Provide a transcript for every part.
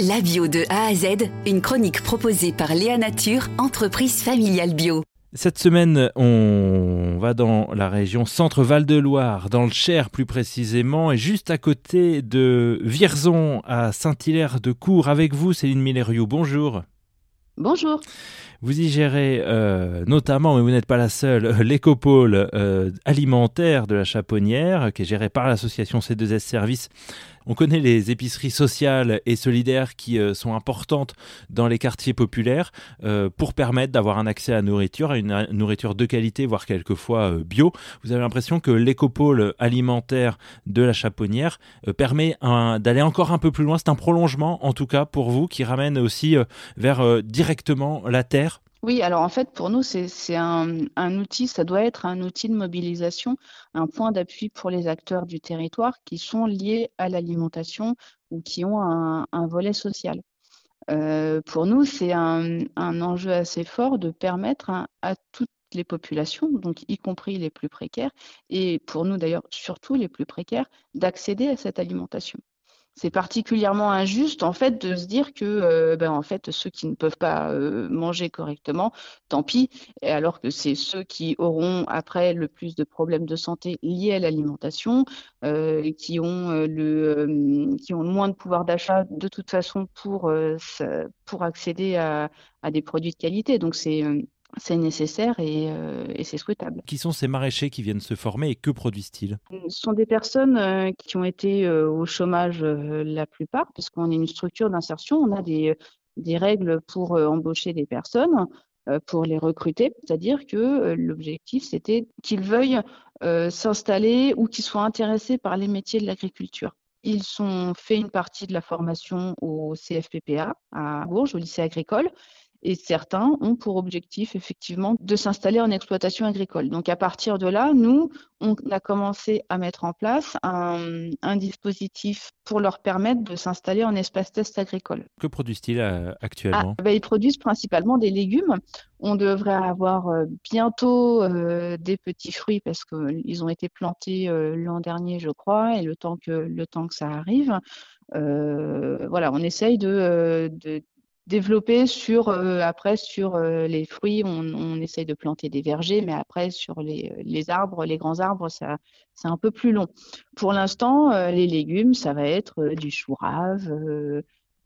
La bio de A à Z, une chronique proposée par Léa Nature, entreprise familiale bio. Cette semaine, on va dans la région Centre-Val de Loire, dans le Cher plus précisément, et juste à côté de Vierzon, à Saint-Hilaire de Cour. Avec vous, Céline Milleriou. Bonjour. Bonjour. Vous y gérez euh, notamment, mais vous n'êtes pas la seule, euh, l'écopôle euh, alimentaire de la Chaponnière, qui est géré par l'association C2S Service. On connaît les épiceries sociales et solidaires qui sont importantes dans les quartiers populaires pour permettre d'avoir un accès à nourriture, à une nourriture de qualité, voire quelquefois bio. Vous avez l'impression que l'écopôle alimentaire de la Chaponnière permet d'aller encore un peu plus loin. C'est un prolongement, en tout cas, pour vous, qui ramène aussi vers directement la terre? Oui, alors en fait, pour nous, c'est un, outil, ça doit être un outil de mobilisation, un point d'appui pour les acteurs du territoire qui sont liés à l'alimentation ou qui ont un, volet social. Euh, pour nous, c'est un, enjeu assez fort de permettre à toutes les populations, donc y compris les plus précaires, et pour nous d'ailleurs surtout les plus précaires, d'accéder à cette alimentation c'est particulièrement injuste en fait de se dire que euh, ben, en fait ceux qui ne peuvent pas euh, manger correctement, tant pis, alors que c'est ceux qui auront après le plus de problèmes de santé liés à l'alimentation, euh, qui ont le qui ont moins de pouvoir d'achat de toute façon pour pour accéder à, à des produits de qualité. Donc c'est c'est nécessaire euh, et, c'est souhaitable. Qui sont ces maraîchers qui viennent se former et que produisent-ils? Ce sont des personnes euh, qui ont été euh, au chômage la plupart, puisqu'on est une structure d'insertion, on a des, des règles pour embaucher des personnes, pour les recruter, c'est-à-dire que l'objectif c'était qu'ils veuillent s'installer ou qu'ils soient intéressés par les métiers de l'agriculture. Ils ont fait une partie de la formation au CFPPA à Bourges, au lycée agricole, et certains ont pour objectif effectivement de s'installer en exploitation agricole. Donc à partir de là, nous, on a commencé à mettre en place un, dispositif pour leur permettre de s'installer en espace test agricole. Que produisent-ils euh, actuellement? Ah, ben, Ils produisent principalement des légumes. On devrait avoir euh, bientôt euh, des petits fruits parce qu'ils ont été plantés l'an dernier, je crois, et le temps que, le temps que ça arrive. voilà, on essaye de, de développer sur euh, après sur euh, les fruits on, on, essaye de planter des vergers mais après sur les, les arbres les grands arbres ça c'est un peu plus long pour l'instant euh, les légumes ça va être du chou rave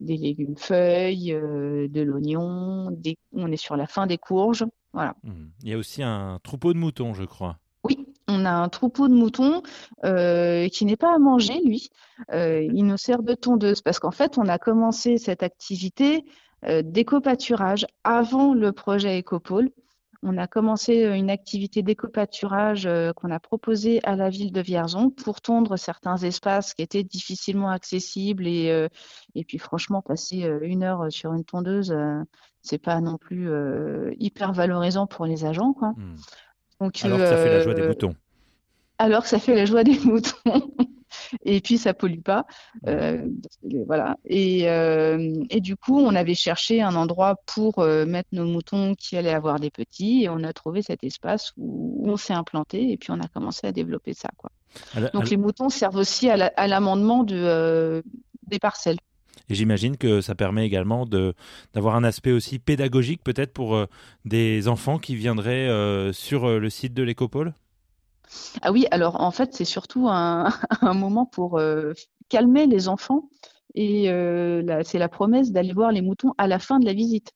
des légumes feuilles de l'oignon on est sur la fin des courges voilà mmh. il y a aussi un troupeau de moutons je crois oui, on a un troupeau de moutons qui n'est pas à manger, lui. il nous sert de tondeuse parce qu'en fait, on a commencé cette activité euh, d'éco-pâturage avant le projet Écopôle. On a commencé euh, une activité d'éco-pâturage euh, qu'on a proposée à la ville de Vierzon pour tondre certains espaces qui étaient difficilement accessibles et, et puis franchement passer une heure sur une tondeuse, c'est pas non plus hyper valorisant pour les agents. Quoi. Hmm. Donc, alors que ça fait la joie des moutons. Alors que ça fait la joie des moutons et puis ça pollue pas. Euh, voilà. Et, euh, et, du coup, on avait cherché un endroit pour euh, mettre nos moutons qui allaient avoir des petits, et on a trouvé cet espace où, on s'est implanté, et puis on a commencé à développer ça. Quoi. Donc les moutons servent aussi à l'amendement de, des parcelles. Et j'imagine que ça permet également d'avoir un aspect aussi pédagogique peut-être pour des enfants qui viendraient sur le site de l'écopole? Ah oui, alors en fait, c'est surtout un, moment pour euh, calmer les enfants et euh, c'est la promesse d'aller voir les moutons à la fin de la visite.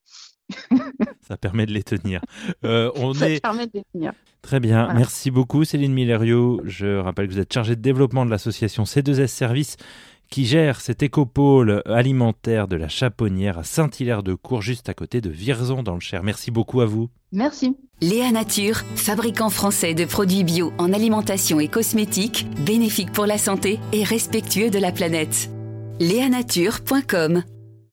Ça permet de les tenir. Euh, on Ça permet de les tenir. Très bien. Merci beaucoup, Céline Millerio. Je rappelle que vous êtes chargée de développement de l'association C2S Service qui gère cet écopôle alimentaire de la Chaponnière à Saint-Hilaire-de-Cour, juste à côté de Vierzon dans le Cher. Merci beaucoup à vous. Merci. Léa Nature, fabricant français de produits bio en alimentation et cosmétiques, bénéfique pour la santé et respectueux de la planète. Léanature.com